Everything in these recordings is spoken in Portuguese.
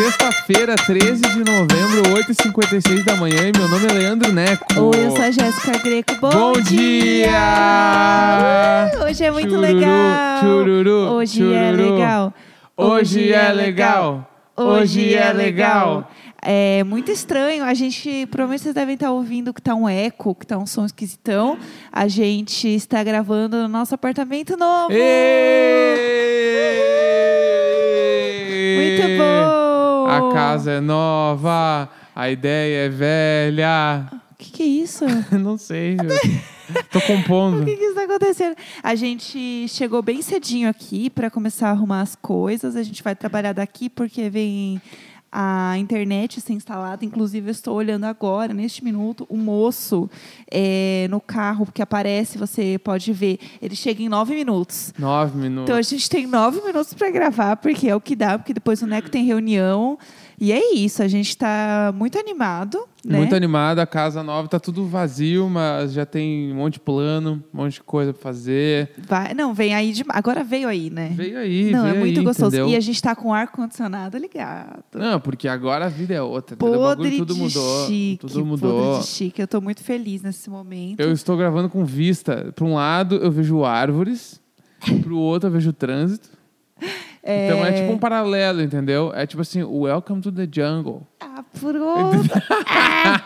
Sexta-feira, 13 de novembro, 8h56 da manhã, e meu nome é Leandro Neco. Oi, eu sou a Jéssica Greco. Bom, Bom dia! Hoje é muito Chururu, legal. chururu, Hoje é chururu. legal. Hoje é legal. Hoje é legal. É muito estranho. A gente, provavelmente vocês devem estar ouvindo que tá um eco, que tá um som esquisitão. A gente está gravando no nosso apartamento novo. Muito A casa é nova, a ideia é velha. O que, que é isso? Não sei. eu Tô compondo. O que, que está acontecendo? A gente chegou bem cedinho aqui para começar a arrumar as coisas. A gente vai trabalhar daqui porque vem a internet ser instalada. Inclusive, eu estou olhando agora, neste minuto, o moço é, no carro que aparece, você pode ver. Ele chega em nove minutos. Nove minutos. Então a gente tem nove minutos para gravar, porque é o que dá, porque depois o Neco tem reunião. E é isso, a gente está muito animado. Né? Muito animado, a casa nova tá tudo vazio, mas já tem um monte de plano, um monte de coisa pra fazer. Vai, não, vem aí de. Agora veio aí, né? Veio aí, Não, veio é muito aí, gostoso. entendeu? E a gente tá com o ar-condicionado ligado. Não, porque agora a vida é outra. entendeu? O bagulho Podre tudo de mudou. chique. tudo mudou. Podre de chique. Eu tô muito feliz nesse momento. Eu estou gravando com vista. Para um lado eu vejo árvores, pro outro eu vejo trânsito. Então é tipo um paralelo, entendeu? É tipo assim, welcome to the jungle. Ah, pronto.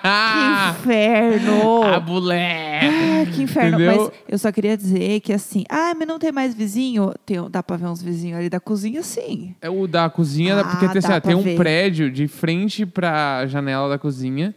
ah, que inferno. Ah, bulé! Ah, que inferno. Entendeu? Mas eu só queria dizer que assim, ah, mas não tem mais vizinho? Tem, dá pra ver uns vizinhos ali da cozinha, sim. É o da cozinha, Ah, porque tem, assim, tem um prédio de frente pra janela da cozinha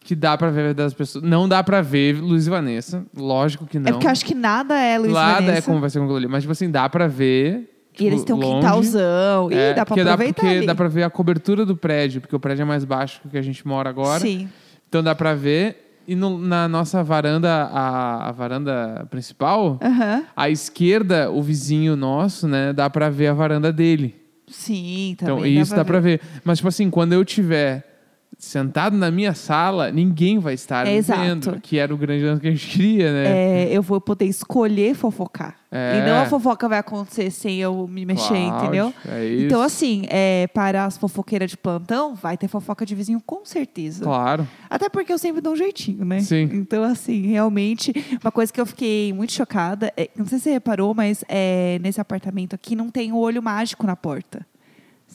que dá pra ver das pessoas. Não dá pra ver Luiz e Vanessa, lógico que não. É porque eu acho que nada é Luiz Nada é Vanessa. como vai ser com ali, mas tipo assim, dá pra ver. E eles tipo, têm um longe. quintalzão. Ih, É, dá pra aproveitar porque ali. dá pra ver a cobertura do prédio, porque o prédio é mais baixo que o que a gente mora agora. Sim. Então dá pra ver. E no- na nossa varanda, a, a varanda principal, Aham. à esquerda, o vizinho nosso, né, dá pra ver a varanda dele. Sim, Então também. isso dá pra ver. Mas, tipo assim, quando eu tiver sentado na minha sala, ninguém vai estar É, me exato. vendo. Que era o grande lance que a gente queria, né? É, eu vou poder escolher fofocar. É. E não a fofoca vai acontecer sem eu me mexer, Cláudio, entendeu? É isso. Então, assim, é, para as fofoqueiras de plantão, vai ter fofoca de vizinho com certeza. Claro. Até porque eu sempre dou um jeitinho, né? Sim. Então, assim, realmente, uma coisa que eu fiquei muito chocada, é, não sei se você reparou, mas é, nesse apartamento aqui não tem o olho mágico na porta.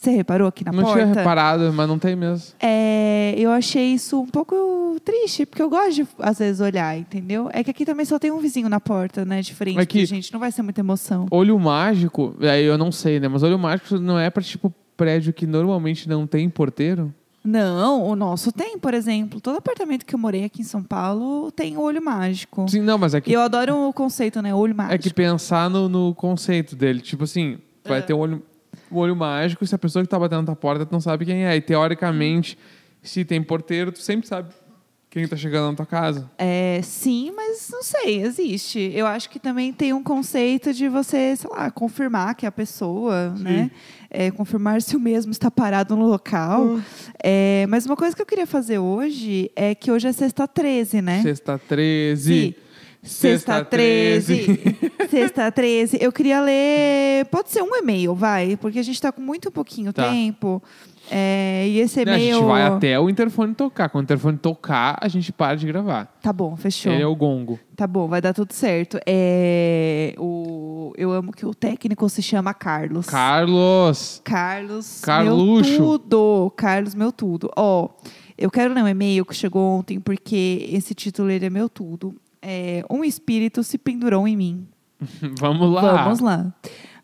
Você reparou aqui na não porta? tinha reparado, mas não tem mesmo. É, eu achei isso um pouco triste, porque eu gosto de, às vezes, olhar, entendeu? É que aqui também só tem um vizinho na porta, né? De frente, É que- gente, não vai ser muita emoção. Olho mágico, aí eu não sei, né? Mas olho mágico não é pra, tipo, prédio que normalmente não tem porteiro? Não, o nosso tem, por exemplo. Todo apartamento que eu morei aqui em São Paulo tem olho mágico. Sim, não, mas é que, eu adoro o conceito, né? Olho mágico. é que pensar no, no conceito dele. Tipo assim, vai É. ter um olho, um olho mágico se a pessoa que tá batendo na tua porta tu não sabe quem é. E teoricamente, se tem porteiro, tu sempre sabe quem tá chegando na tua casa. É, sim, mas não sei, existe. Eu acho que também tem um conceito de você, sei lá, confirmar que é a pessoa, né? É, confirmar se o mesmo está parado no local. É, mas uma coisa que eu queria fazer hoje é que hoje é sexta 13, né? Sexta 13. Sim. Sexta 13. Sexta 13. Eu queria ler. Pode ser um e-mail, vai, porque a gente está com muito pouquinho Tá. tempo. É, e esse Né, a e-mail. gente vai até o interfone tocar. Quando o interfone tocar, a gente para de gravar. Tá bom, fechou. Ele é o gongo. Tá bom, vai dar tudo certo. É, o, eu amo que o técnico se chama Carlos. Carlos! Carlos, Carluxo. meu tudo. Carlos, meu tudo. Ó, eu quero ler um e-mail que chegou ontem, porque esse título ele é meu tudo. É, um espírito se pendurou em mim. Vamos lá. Vamos lá.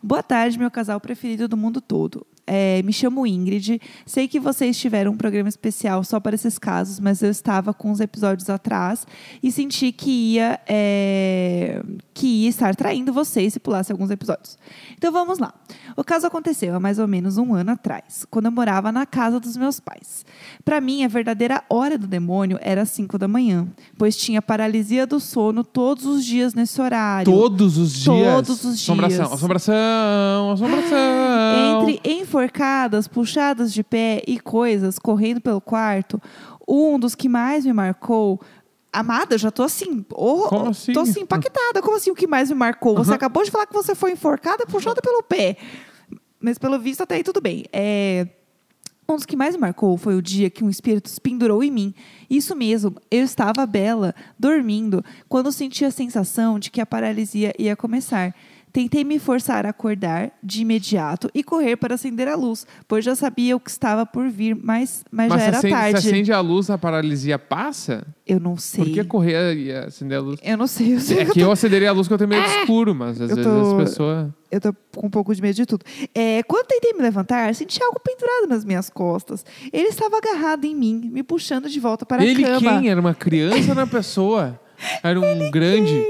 Boa tarde, meu casal preferido do mundo todo. É, me chamo Ingrid. Sei que vocês tiveram um programa especial só para esses casos, mas eu estava com uns episódios atrás e senti que ia, é, que ia estar traindo vocês se pulasse alguns episódios. Então vamos lá. O caso aconteceu há mais ou menos um ano atrás, quando eu morava na casa dos meus pais. Para mim, a verdadeira hora do demônio era às 5 da manhã, pois tinha paralisia do sono todos os dias nesse horário. Todos os dias. Todos os Assombração, dias. assombração, assombração. Entre enforcadas, puxadas de pé e coisas correndo pelo quarto, um dos que mais me marcou. Amada, já tô assim, oh, Como oh, assim? tô assim impactada. Como assim o que mais me marcou? Você acabou de falar que você foi enforcada, puxada pelo pé. Mas pelo visto até aí tudo bem. É, Um dos que mais me marcou foi o dia que um espírito se pendurou em mim. Isso mesmo, eu estava bela, dormindo, quando senti a sensação de que a paralisia ia começar. Tentei me forçar a acordar de imediato e correr para acender a luz, pois já sabia o que estava por vir, mas, mas, Mas já era acende, tarde. se acende a luz, a paralisia passa? Eu não sei. Por que correr e acender a luz? Eu não sei. Eu, sei É que que eu acenderia a luz porque eu tenho medo de escuro, mas às Eu vezes tô- as pessoas. Eu tô com um pouco de medo de tudo. É, quando tentei me levantar, senti algo pendurado nas minhas costas. Ele estava agarrado em mim, me puxando de volta para Ele a cama. quem? Era uma criança ou uma pessoa? Era um grande.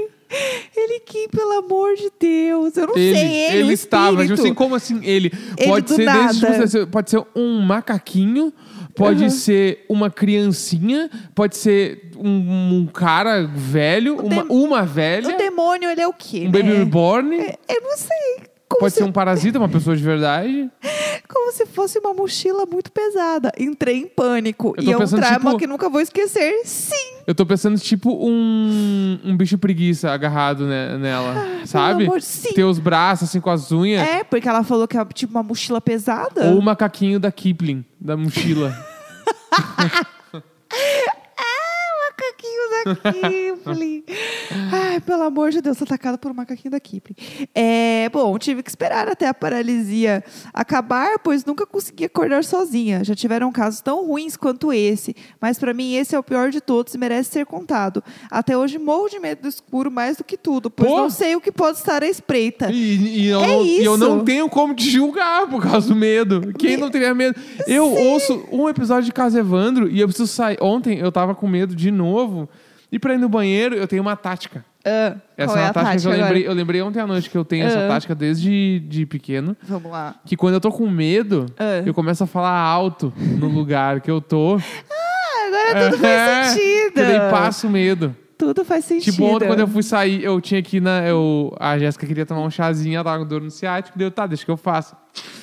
Ele quem, pelo amor de Deus? Eu não Ele, sei, ele, o estava. Tipo assim, como assim ele? Ele pode ser nada. tipo, pode ser um macaquinho, pode Aham. ser uma criancinha, pode ser um, um cara velho, uma, uma velha, O demônio, ele é o quê, um né? baby reborn, Eu não sei. Pode se, ser um parasita, uma pessoa de verdade. como se fosse uma mochila muito pesada. Entrei em pânico. E é um trauma tipo- que nunca vou esquecer. Sim. Eu tô pensando tipo um, um bicho preguiça agarrado ne- nela, sabe? amor, sim. Ter os braços assim com as unhas. É, porque ela falou que é tipo uma mochila pesada. Ou o macaquinho da Kipling, da mochila. macaquinho da Kipling. Ai, pelo amor de Deus, atacada por um macaquinho da Kipling. É, bom, tive que esperar até a paralisia acabar, pois nunca consegui acordar sozinha. Já tiveram casos tão ruins quanto esse, mas pra mim esse é o pior de todos e merece ser contado. Até hoje morro de medo do escuro mais do que tudo, pois Pô. não sei o que pode estar à espreita. E, e eu, É não, e eu isso. não tenho como te julgar por causa do medo. Quem não teria medo? Eu ouço um episódio de Casa Evandro e eu preciso sair. Ontem eu tava com medo de novo. E pra ir no banheiro, eu tenho uma tática. Ah, Essa qual é é uma a tática, que eu agora? lembrei, eu lembrei ontem à noite que eu tenho essa Ah. tática desde de pequeno. Vamos lá. Que quando eu tô com medo, Ah. eu começo a falar alto no lugar que eu tô. Ah, agora tudo faz sentido. Que daí passa o medo. Tudo faz sentido. Tipo, ontem quando eu fui sair, eu tinha que ir na. Eu, a Jéssica queria tomar um chazinho, ela tava com dor no ciático, deu, tá, deixa que eu faço.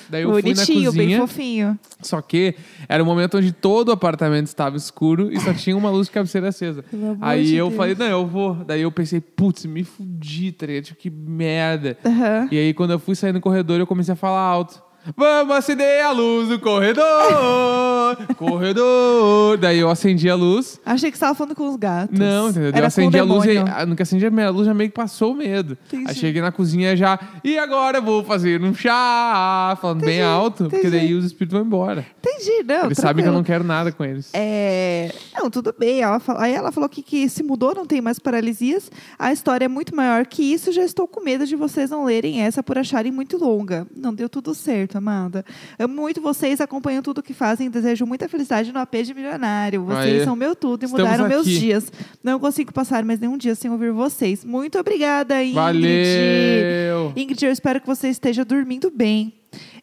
Daí eu fui na Bonitinho, bem cozinha, fofinho. só que era o momento onde todo o apartamento estava escuro e só tinha uma luz de cabeceira acesa. Aí de eu Deus. falei, não, eu vou. Daí eu pensei, putz, me fudi, tá ligado? Tipo, que merda. Aham. E aí quando eu fui sair no corredor, eu comecei a falar alto. Vamos acender a luz do corredor! corredor! Daí eu acendi a luz. Achei que você estava falando com os gatos. Não, entendeu? Era eu acendi com a luz e ah, no que acendi a minha luz já meio que passou o medo. Entendi. Aí cheguei na cozinha já, e agora eu vou fazer um chá, falando bem Entendi, alto, porque entendi. daí os espíritos vão embora. Entendi, não. Eles sabem que eu tranquilo. não quero nada com eles. É... Não, tudo bem. Ela fala- Aí ela falou que, que se mudou, não tem mais paralisias. A história é muito maior que isso. Já estou com medo de vocês não lerem essa por acharem muito longa. Não deu tudo certo, Amanda. Amo muito vocês, acompanho tudo que fazem. Desejo muita felicidade no AP de milionário. Vocês Aê. são meu tudo e Estamos mudaram meus aqui. dias. Não consigo passar mais nenhum dia sem ouvir vocês. Muito obrigada, Ingrid. Valeu! Ingrid, eu espero que você esteja dormindo bem.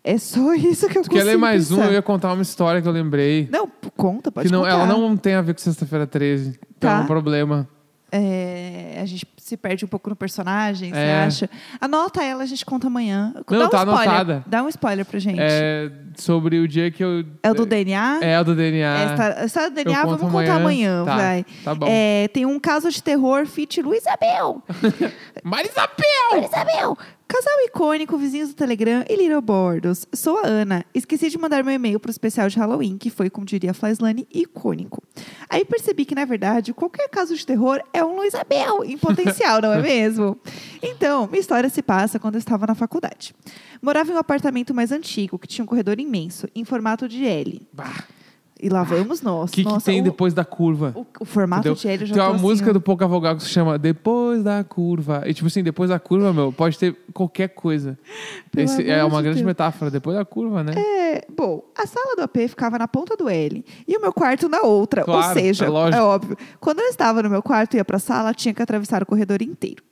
É só isso que eu Tu consigo quer ler mais um? pensar. Eu ia contar uma história que eu lembrei. Não, conta, pode que não, contar. ela não tem a ver com sexta-feira 13. Então Tá. é um problema. É, a gente se perde um pouco no personagem, você É. acha? Anota ela, a gente conta amanhã. Não, Dá um tá spoiler. anotada. Dá um spoiler pra gente. É sobre o dia que eu. É o do DNA? É o do DNA. É, essa do DNA, Eu vamos conto contar amanhã. amanhã, Tá, vai. tá bom. É, tem um caso de terror, fit Luísa Bel. Marisabel! Casal icônico, vizinhos do Telegram e Little Bordos. Sou a Ana. Esqueci de mandar meu e-mail pro especial de Halloween, que foi, como diria a Flyslane, icônico. Aí percebi que, na verdade, qualquer caso de terror é um Luísa Bel em potencial, não é mesmo? Então, minha história se passa quando eu estava na faculdade. Morava em um apartamento mais antigo, que tinha um corredor imenso, em formato de L. Bah, E lá vamos nós. O que, tem o, depois da curva? O, o formato de eu já Tem uma assim, música do Pouca Vogal que se chama Depois da Curva. E tipo assim, depois da curva, meu, pode ter qualquer coisa. Esse é uma de grande Deus. metáfora. Depois da curva, né? É, bom, a sala do AP ficava na ponta do L e o meu quarto na outra. Ou Claro, seja, é lógico. óbvio. Quando eu estava no meu quarto e ia para a sala, tinha que atravessar o corredor inteiro.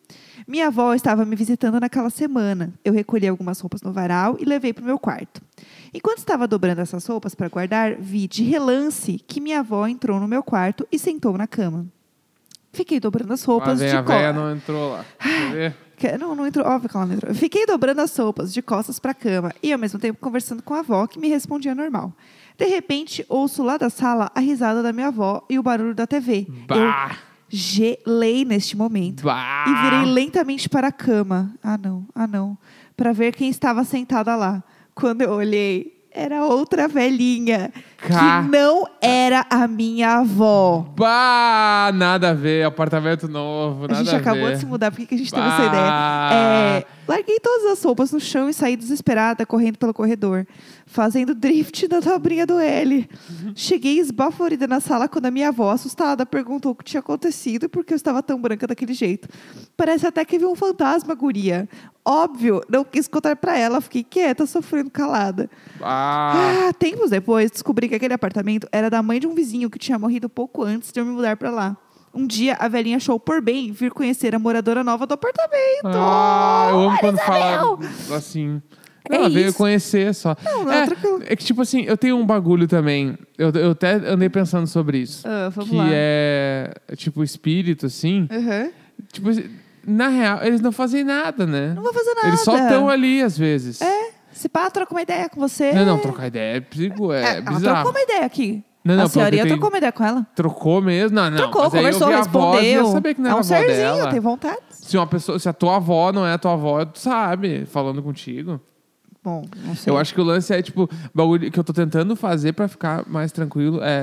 Minha avó estava me visitando naquela semana. Eu recolhi algumas roupas no varal e levei para o meu quarto. Enquanto estava dobrando essas roupas para guardar, vi de relance que minha avó entrou no meu quarto e sentou na cama. Fiquei dobrando as roupas de a costas. não entrou lá. Quer ver? Que- Não, não entrou. Óbvio que ela não entrou. Eu Fiquei dobrando as roupas de costas para a cama e, ao mesmo tempo, conversando com a avó, que me respondia normal. De repente, ouço lá da sala a risada da minha avó e o barulho da TV. Eu Bah! Gelei neste momento Bah! e virei lentamente para a cama. Ah, não, ah, não. Para ver quem estava sentada lá. Quando eu olhei, era outra velhinha. Que não era a minha avó. Bah, nada a ver, apartamento novo, A nada gente acabou ver. de se mudar, por que que a gente teve essa Bah. ideia? É, larguei todas as roupas no chão e saí desesperada, correndo pelo corredor, fazendo drift na dobrinha do L. Cheguei esbaforida na sala quando a minha avó, assustada, perguntou o que tinha acontecido e por que eu estava tão branca daquele jeito. Parece até que viu um fantasma, guria. Óbvio, não quis contar pra ela, fiquei quieta, sofrendo calada. Ah, Ah, tempos depois, descobri que aquele apartamento era da mãe de um vizinho que tinha morrido pouco antes de eu me mudar pra lá. Um dia, a velhinha achou por bem vir conhecer a moradora nova do apartamento. ah, eu amo quando fala assim. É Ela veio isso. conhecer só. Não, não, é, é que, tipo assim, eu tenho um bagulho também. Eu, eu até andei pensando sobre isso. Ah, vamos que lá. é, tipo, espírito, assim. Aham. Tipo, na real, eles não fazem nada, né? Não vou fazer nada. Eles só estão ali, às vezes. É, se pá, troca uma ideia com você. Não, não, trocar ideia é, perigo, é, É, ela bizarro. trocou uma ideia aqui. Não, não, a senhoria tem- trocou uma ideia com ela. Trocou mesmo? Não, não. trocou, mas aí eu conversou, vi a voz respondeu. eu sabia que não é era um a avó serzinho, dela. tem vontade. Se, uma pessoa, se a tua avó não é a tua avó, tu sabe, falando contigo. Bom, não sei. Eu acho que o lance é, tipo, bagulho que eu tô tentando fazer pra ficar mais tranquilo é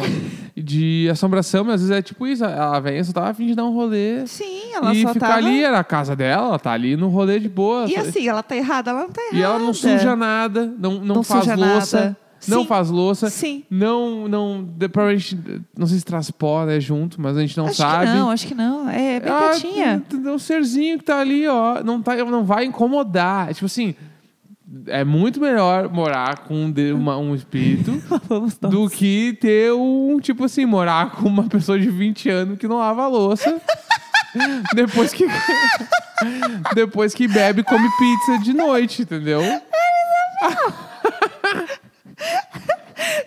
de assombração, mas às vezes é tipo isso, a velha só tava a fim de dar um rolê. Sim, ela e só ficar tava... ali, era a casa dela, ela tá ali no rolê de boa. E assim, ela tá errada, ela não tá errada. E ela não suja nada, não, não, Não faz louça. nada. Não Sim. faz louça. Sim. Não, não. Provavelmente, não sei se traz pó, né, junto, mas a gente não acho sabe. que não, acho que não. É bem Ah, quietinha. tem um serzinho que tá ali, ó. Não, tá, não vai incomodar. É Tipo assim, é muito melhor morar com um de- uma- um espírito Vamos nós. do que ter um, tipo assim, morar com uma pessoa de 20 anos que não lava a louça. depois que. depois que bebe e come pizza de noite, entendeu?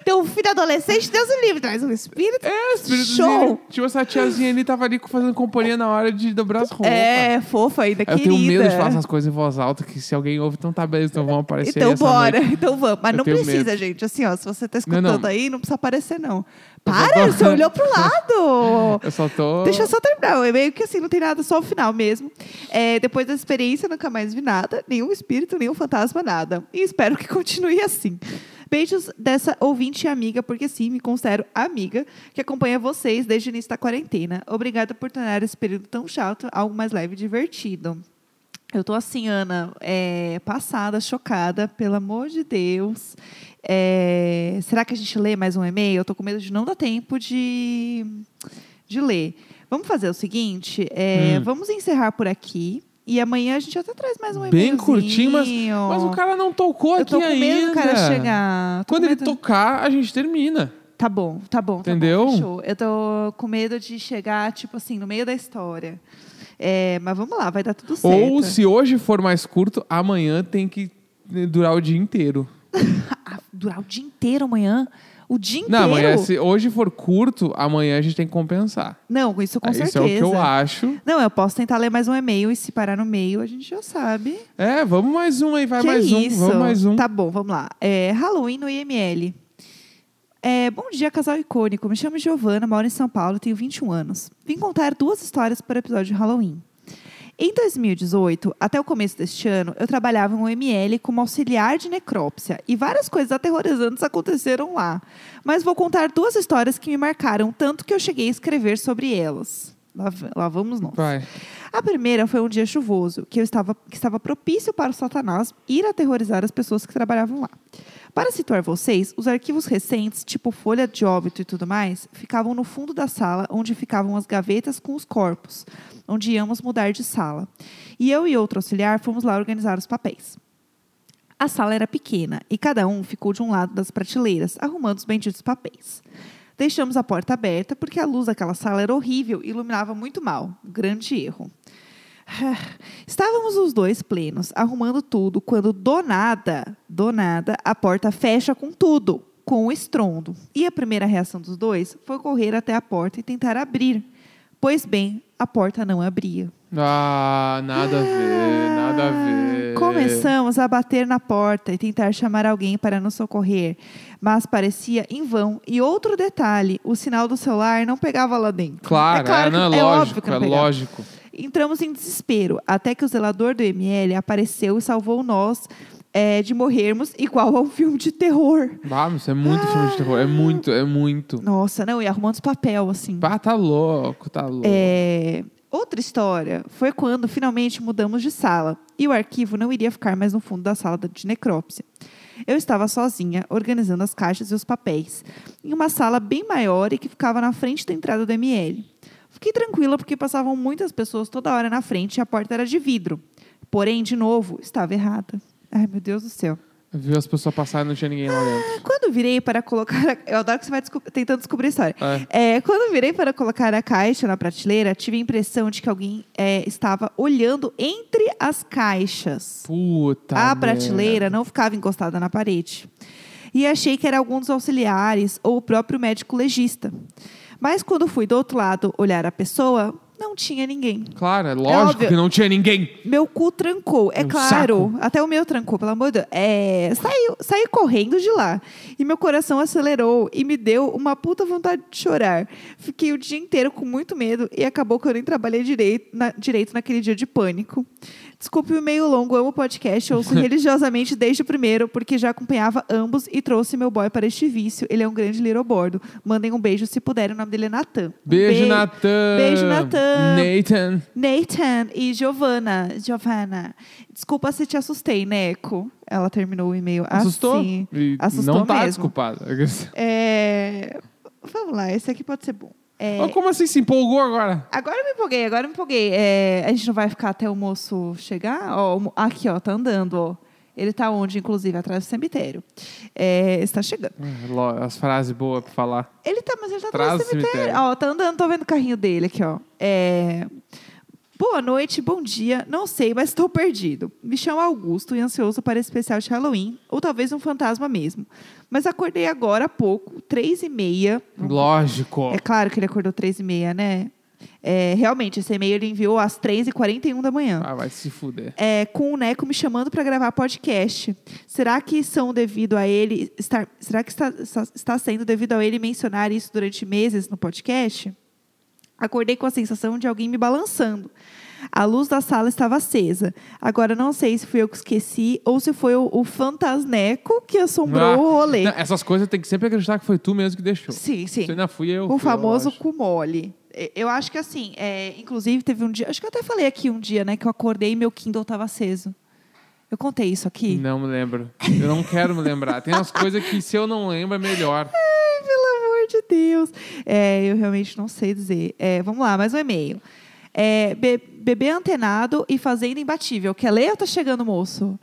Teu um filho adolescente, Deus o livre, traz um espírito. É, espírito Show! Tipo, essa tiazinha ali tava ali fazendo companhia na hora de dobrar as roupas. É, fofa ainda, Eu querida. tenho medo de falar essas coisas em voz alta, que se alguém ouve, então tá beleza, então vão aparecer Então bora, noite. então vamos. Mas Eu não precisa, medo. gente. Assim, ó, se você tá Não, escutando não. aí, não precisa aparecer, não. Eu Para, você olhou pro lado. Eu só tô... Deixa eu só terminar. É meio que assim, não tem nada, só o final mesmo. É, depois dessa experiência, nunca mais vi nada, nenhum espírito, nenhum fantasma, nada. E espero que continue assim. Beijos dessa ouvinte e amiga, porque sim, me considero amiga, que acompanha vocês desde o início da quarentena. Obrigada por tornar esse período tão chato algo mais leve e divertido. Eu tô assim, Ana, é, passada, chocada, pelo amor de Deus. É, será que a gente lê mais um e-mail? Eu tô com medo de não dar tempo de, de ler. Vamos fazer o seguinte: é, Hum. vamos encerrar por aqui. E amanhã a gente até traz mais um e-mail. Bem curtinho, mas, mas o cara não tocou Eu aqui tô com medo ainda. do cara chegar. Quando ele tocar, a gente termina. Tá bom, tá bom. tá Entendeu? bom, fechou. Eu tô com medo de chegar, tipo assim, no meio da história. É, mas vamos lá, vai dar tudo certo. Ou se hoje for mais curto, amanhã tem que durar o dia inteiro. Ah, durar o dia inteiro amanhã? O dia inteiro? Não, amanhã, se hoje for curto, amanhã a gente tem que compensar. Não, isso com Isso certeza. é o que eu acho. Não, eu posso tentar ler mais um e-mail e se parar no meio, a gente já sabe. É, vamos mais um aí, vai que mais isso? um, vamos mais um. Tá bom, vamos lá. É, Halloween no IML. É, bom dia, casal icônico. Me chamo Giovana, moro em São Paulo, tenho 21 anos. Vim contar duas histórias para o episódio de Halloween. Em 2018, até o começo deste ano, eu trabalhava em um ML como auxiliar de necrópsia e várias coisas aterrorizantes aconteceram lá. Mas vou contar duas histórias que me marcaram tanto que eu cheguei a escrever sobre elas. Lá, lá vamos nós. Vai. A primeira foi um dia chuvoso, que, eu estava, que estava propício para o Satanás ir aterrorizar as pessoas que trabalhavam lá. Para situar vocês, os arquivos recentes, tipo folha de óbito e tudo mais, ficavam no fundo da sala, onde ficavam as gavetas com os corpos, onde íamos mudar de sala. E eu e outro auxiliar fomos lá organizar os papéis. A sala era pequena e cada um ficou de um lado das prateleiras, arrumando os benditos papéis. Deixamos a porta aberta porque a luz daquela sala era horrível e iluminava muito mal. Grande erro. Estávamos os dois plenos, arrumando tudo, quando do nada, do nada, a porta fecha com tudo, com um estrondo. E a primeira reação dos dois foi correr até a porta e tentar abrir. Pois bem, a porta não abria. Ah, nada a ver, nada a ver. Começamos a bater na porta e tentar chamar alguém para nos socorrer, mas parecia em vão. E outro detalhe, o sinal do celular não pegava lá dentro. Claro, é, não, é, que- óbvio lógico, que não é lógico. Entramos em desespero, até que o zelador do ML apareceu e salvou nós é, de morrermos igual ao filme de terror. Isso é muito filme de terror. É muito, é muito. Nossa, não, e arrumando os papel, assim. Pá, tá louco, tá louco. É, Outra história foi quando finalmente mudamos de sala e o arquivo não iria ficar mais no fundo da sala de necrópsia. Eu estava sozinha, organizando as caixas e os papéis, em uma sala bem maior e que ficava na frente da entrada do ML. Fiquei tranquila porque passavam muitas pessoas toda hora na frente e a porta era de vidro. Porém, de novo, estava errada. Ai, meu Deus do céu. Viu as pessoas passarem e não tinha ninguém lá dentro. Ah, quando virei para colocar. Eu adoro que você vai desco tentando descobrir a história. É. É, quando virei para colocar a caixa na prateleira, tive a impressão de que alguém é, estava olhando entre as caixas. Puta. A prateleira não ficava encostada na parede. E achei que era algum dos auxiliares ou o próprio médico legista. Mas quando fui do outro lado olhar a pessoa, não tinha ninguém. Claro, é lógico é que não tinha ninguém. Meu cu trancou, é um claro. Saco. Até o meu trancou, pelo amor de Deus. É, saí, saí correndo de lá. E meu coração acelerou e me deu uma puta vontade de chorar. Fiquei o dia inteiro com muito medo e acabou que eu nem trabalhei direito, na, direito naquele dia de pânico. Desculpe o e-mail longo, amo o podcast, ouço religiosamente desde o primeiro, porque já acompanhava ambos e trouxe meu boy para este vício. Ele é um grande little bordo. Mandem um beijo se puderem, o nome dele é Natan. Beijo, Be Natan. Beijo, Natan. Nathan. Nathan e Giovana. Giovana. Desculpa se te assustei, Neco. Ela terminou o e-mail Assustou? assim. Assustou não tá mesmo. desculpada. É... Vamos lá, esse aqui pode ser bom. É... como assim? Se empolgou agora? Agora eu me empolguei, agora eu me empolguei. É... A gente não vai ficar até o moço chegar? Aqui, ó, tá andando, ó. Ele tá onde, inclusive? Atrás do cemitério. É, está chegando. É, as frases boas pra falar. Ele tá, mas ele tá atrás, atrás do cemitério. cemitério. Ó, tá andando, tô vendo o carrinho dele aqui, ó. É... Boa noite, bom dia. Não sei, mas estou perdido. Me chamo Augusto e ansioso para esse especial de Halloween, ou talvez um fantasma mesmo. Mas acordei agora há pouco, três e meia. Lógico. É claro que ele acordou três e meia, né? É, realmente, esse e-mail ele enviou às 3h41 da manhã. Ah, vai se fuder. É, com o Neco me chamando para gravar podcast. Será que são devido a ele estar. Será que está, está sendo devido a ele mencionar isso durante meses no podcast? Acordei com a sensação de alguém me balançando. A luz da sala estava acesa. Agora não sei se fui eu que esqueci ou se foi o, o fantasneco que assombrou ah, o rolê. Não, essas coisas tem que sempre acreditar que foi tu mesmo que deixou. Sim, sim. Se ainda fui eu. O famoso cu mole. Eu acho que assim, é, inclusive teve um dia, acho que eu até falei aqui um dia, né, que eu acordei e meu Kindle estava aceso. Eu contei isso aqui? Não me lembro. Eu não quero me lembrar. Tem umas coisas que se eu não lembro é melhor. De Deus. É, eu realmente não sei dizer. É, vamos lá, mais um e-mail. É, be bebê antenado e fazenda imbatível. Quer ler ou tá chegando, moço?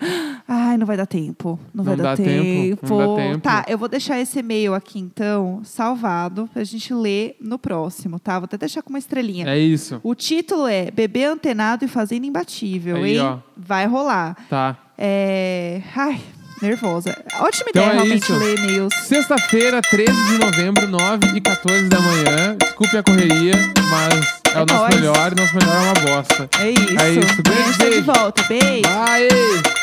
Ai, não vai dar tempo. Não, não vai dar tempo. tempo. Não dá tempo. Tá, eu vou deixar esse e-mail aqui, então, salvado, pra gente ler no próximo, tá? Vou até deixar com uma estrelinha. É isso. O título é Bebê antenado e fazenda imbatível, Aí, hein? Ó. Vai rolar. Tá. É... Ai... Nervosa. Ótima então ideia, é realmente, isso. ler e-mails. Sexta-feira, 13 de novembro, 9 e 14 da manhã. Desculpe a correria, mas é, é o nosso nóis. melhor e nosso melhor é uma bosta. É isso. É isso. Beijo, beijo. de volta. Beijo. Bye.